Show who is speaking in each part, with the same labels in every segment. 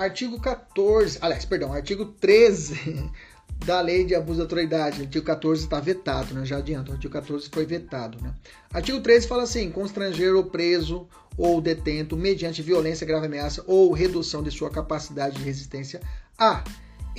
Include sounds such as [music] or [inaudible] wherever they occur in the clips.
Speaker 1: Artigo 14, aliás, perdão, artigo 13 [laughs] da lei de abuso de autoridade. Artigo 14 está vetado, né? Já adianto, artigo 14 foi vetado, né? Artigo 13 fala assim: constranger o preso ou detento mediante violência, grave ameaça ou redução de sua capacidade de resistência a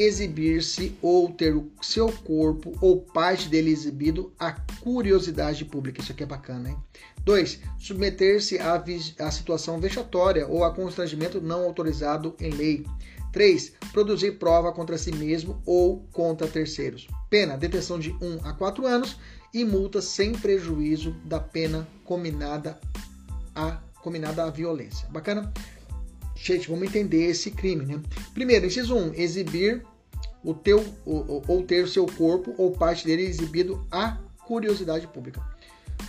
Speaker 1: exibir-se ou ter o seu corpo ou parte dele exibido à curiosidade pública. Isso aqui é bacana, hein? 2. Submeter-se à, à situação vexatória ou a constrangimento não autorizado em lei. 3. Produzir prova contra si mesmo ou contra terceiros. Pena: detenção de 1 a 4 anos e multa sem prejuízo da pena combinada a, combinada à violência. Bacana? Gente, vamos entender esse crime, né? Primeiro, inciso 1, exibir o teu ou, ou ter o seu corpo ou parte dele exibido à curiosidade pública.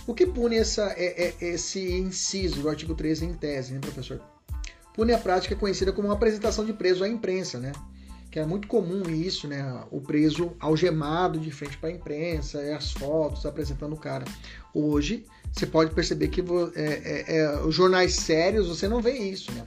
Speaker 1: O que pune essa, é, é, esse inciso do artigo 13 em tese, né, professor? Pune a prática conhecida como apresentação de preso à imprensa, né? Que é muito comum isso, né? O preso algemado de frente para a imprensa, as fotos apresentando o cara. Hoje, você pode perceber que é, é, é, os jornais sérios, você não vê isso, né?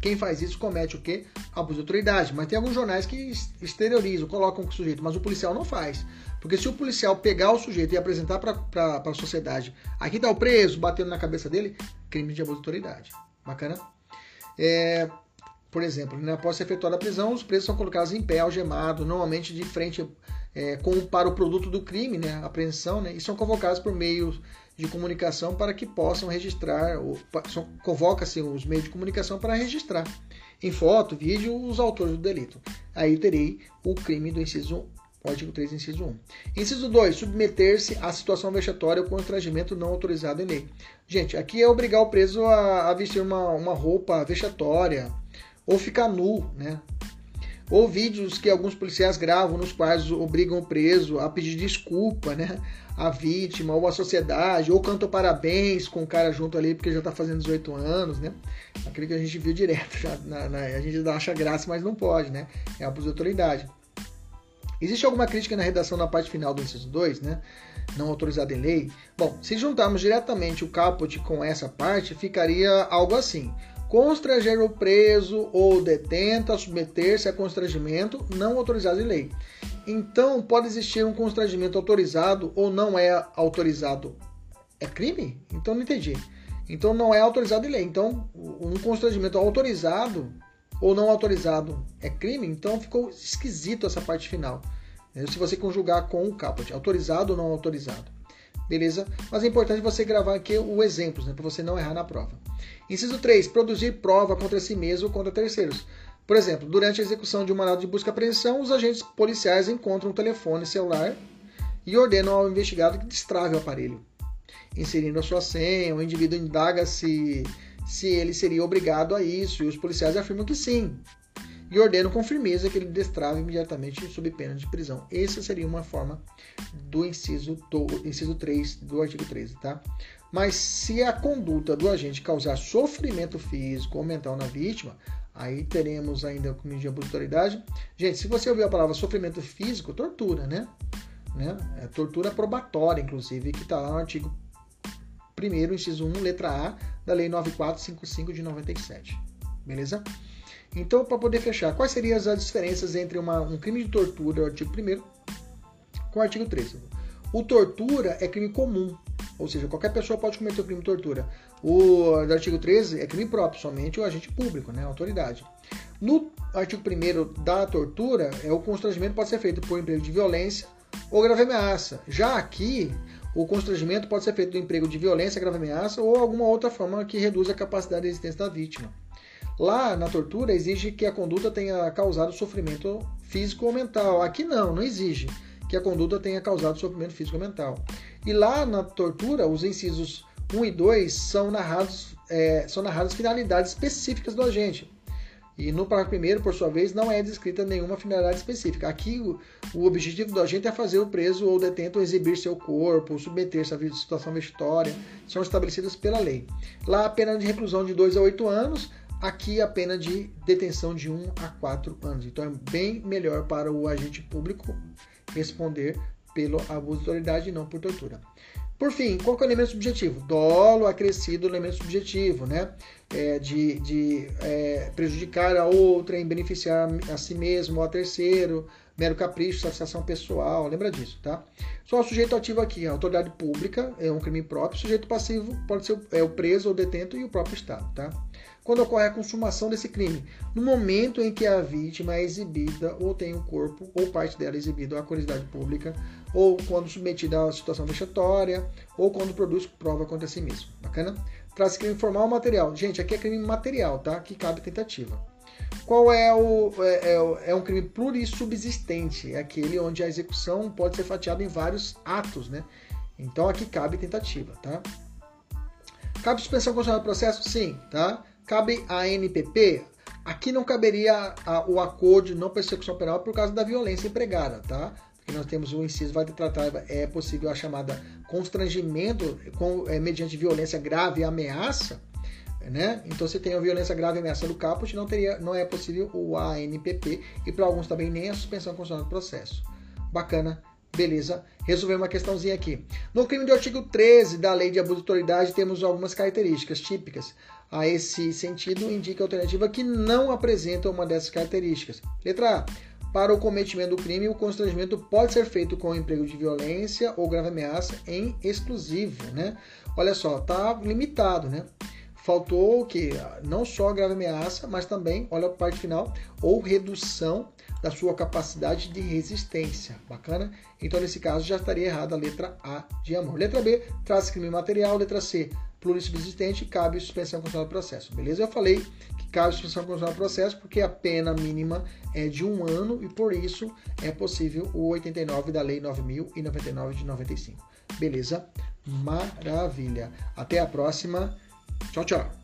Speaker 1: Quem faz isso comete o quê? Abuso de autoridade. Mas tem alguns jornais que exteriorizam, colocam o sujeito, mas o policial não faz. Porque se o policial pegar o sujeito e apresentar para a sociedade, aqui está o preso, batendo na cabeça dele, crime de abuso de autoridade. Bacana? É, por exemplo, né, após ser efetuada a prisão, os presos são colocados em pé, algemados, normalmente de frente é, com, para o produto do crime, né, apreensão, né, e são convocados por meio de comunicação para que possam registrar, convoca-se os meios de comunicação para registrar em foto, vídeo, os autores do delito. Aí terei o crime do inciso artigo 3, inciso 1. Inciso 2, submeter-se à situação vexatória ou constrangimento não autorizado em lei. Gente, aqui é obrigar o preso a, a vestir uma, uma roupa vexatória ou ficar nu, né? Ou vídeos que alguns policiais gravam nos quais obrigam o preso a pedir desculpa, né? A vítima ou a sociedade, ou cantam parabéns com o cara junto ali porque já está fazendo 18 anos, né? Aquilo que a gente viu direto, já, na, na, a gente acha graça, mas não pode, né? É abuso de autoridade. Existe alguma crítica na redação na parte final do inciso 2, né? Não autorizada em lei? Bom, se juntarmos diretamente o caput com essa parte, ficaria algo assim constranger o preso ou detento a submeter-se a constrangimento não autorizado em lei. Então, pode existir um constrangimento autorizado ou não é autorizado. É crime? Então, não entendi. Então, não é autorizado em lei. Então, um constrangimento autorizado ou não autorizado é crime? Então, ficou esquisito essa parte final. Se você conjugar com o caput, autorizado ou não autorizado beleza? Mas é importante você gravar aqui os exemplos, né, para você não errar na prova. Inciso 3, produzir prova contra si mesmo ou contra terceiros. Por exemplo, durante a execução de um mandado de busca e apreensão, os agentes policiais encontram um telefone celular e ordenam ao investigado que destrave o aparelho. Inserindo a sua senha, o indivíduo indaga se, se ele seria obrigado a isso, e os policiais afirmam que sim, e ordeno com firmeza que ele destrave imediatamente sob pena de prisão. Essa seria uma forma do inciso, do, inciso 3 do artigo 13, tá? Mas se a conduta do agente causar sofrimento físico ou mental na vítima, aí teremos ainda o de abuso de autoridade. Gente, se você ouvir a palavra sofrimento físico, tortura, né? né? É tortura probatória, inclusive, que está lá no artigo 1 inciso 1, letra A, da Lei 9455 de 97. Beleza? Então, para poder fechar, quais seriam as diferenças entre uma, um crime de tortura, o artigo 1 com o artigo 13? O tortura é crime comum, ou seja, qualquer pessoa pode cometer o crime de tortura. O artigo 13 é crime próprio, somente o agente público, né, a autoridade. No artigo 1 da tortura, é o constrangimento pode ser feito por emprego de violência ou grave ameaça. Já aqui, o constrangimento pode ser feito do emprego de violência, grave ameaça ou alguma outra forma que reduza a capacidade de resistência da vítima. Lá na tortura exige que a conduta tenha causado sofrimento físico ou mental. Aqui não, não exige que a conduta tenha causado sofrimento físico ou mental. E lá na tortura, os incisos 1 e 2 são narrados, é, são narradas finalidades específicas do agente. E no parágrafo primeiro, por sua vez, não é descrita nenhuma finalidade específica. Aqui, o, o, objetivo do agente é fazer o preso ou detento exibir seu corpo, submeter-se à situação vextória, são estabelecidas pela lei. Lá, a pena de reclusão de 2 a 8 anos, aqui a pena de detenção de 1 a 4 anos. Então, é bem melhor para o agente público responder pelo abuso de autoridade e não por tortura. Por fim, qual é o elemento subjetivo? Dolo acrescido elemento subjetivo, né? É, de, de é, prejudicar a outra, em beneficiar a si mesmo ou a terceiro, mero capricho, satisfação pessoal, lembra disso, tá? Só o sujeito ativo aqui, a autoridade pública é um crime próprio, sujeito passivo pode ser é, o preso ou detento e o próprio Estado, tá? Quando ocorre a consumação desse crime, no momento em que a vítima é exibida ou tem o corpo ou parte dela exibido à curiosidade pública, ou quando submetida a situação vexatória, ou quando produz prova contra si mesmo. Bacana? Traz crime formal ou material. Gente, aqui é crime material, tá? Que cabe tentativa. Qual é o. É, é, é um crime plurissubsistente, é aquele onde a execução pode ser fatiada em vários atos, né? Então aqui cabe tentativa, tá? Cabe suspensão condicional do processo? Sim, tá? Cabe a NPP? Aqui não caberia a, o acordo de não persecução penal por causa da violência empregada, tá? Porque nós temos o inciso, vai tratar, é possível a chamada constrangimento com, é, mediante violência grave e ameaça, né? Então, se tem a violência grave e ameaça do caput, não, teria, não é possível o ANPP e para alguns também nem a suspensão constitucional do processo. Bacana, beleza? Resolver uma questãozinha aqui. No crime do artigo 13 da Lei de Abuso de Autoridade, temos algumas características típicas a esse sentido, indica a alternativa que não apresenta uma dessas características. Letra A. Para o cometimento do crime, o constrangimento pode ser feito com emprego de violência ou grave ameaça em exclusivo, né? Olha só, tá limitado, né? Faltou o que? Não só grave ameaça, mas também, olha a parte final, ou redução da sua capacidade de resistência. Bacana? Então, nesse caso, já estaria errada a letra A de amor. Letra B, traz crime material. Letra C, plurissubsistente, cabe suspensão condicional do processo. Beleza? Eu falei que cabe suspensão condicional do processo porque a pena mínima é de um ano e por isso é possível o 89 da Lei 9.099 de 95. Beleza? Maravilha. Até a próxima. Tchau, tchau.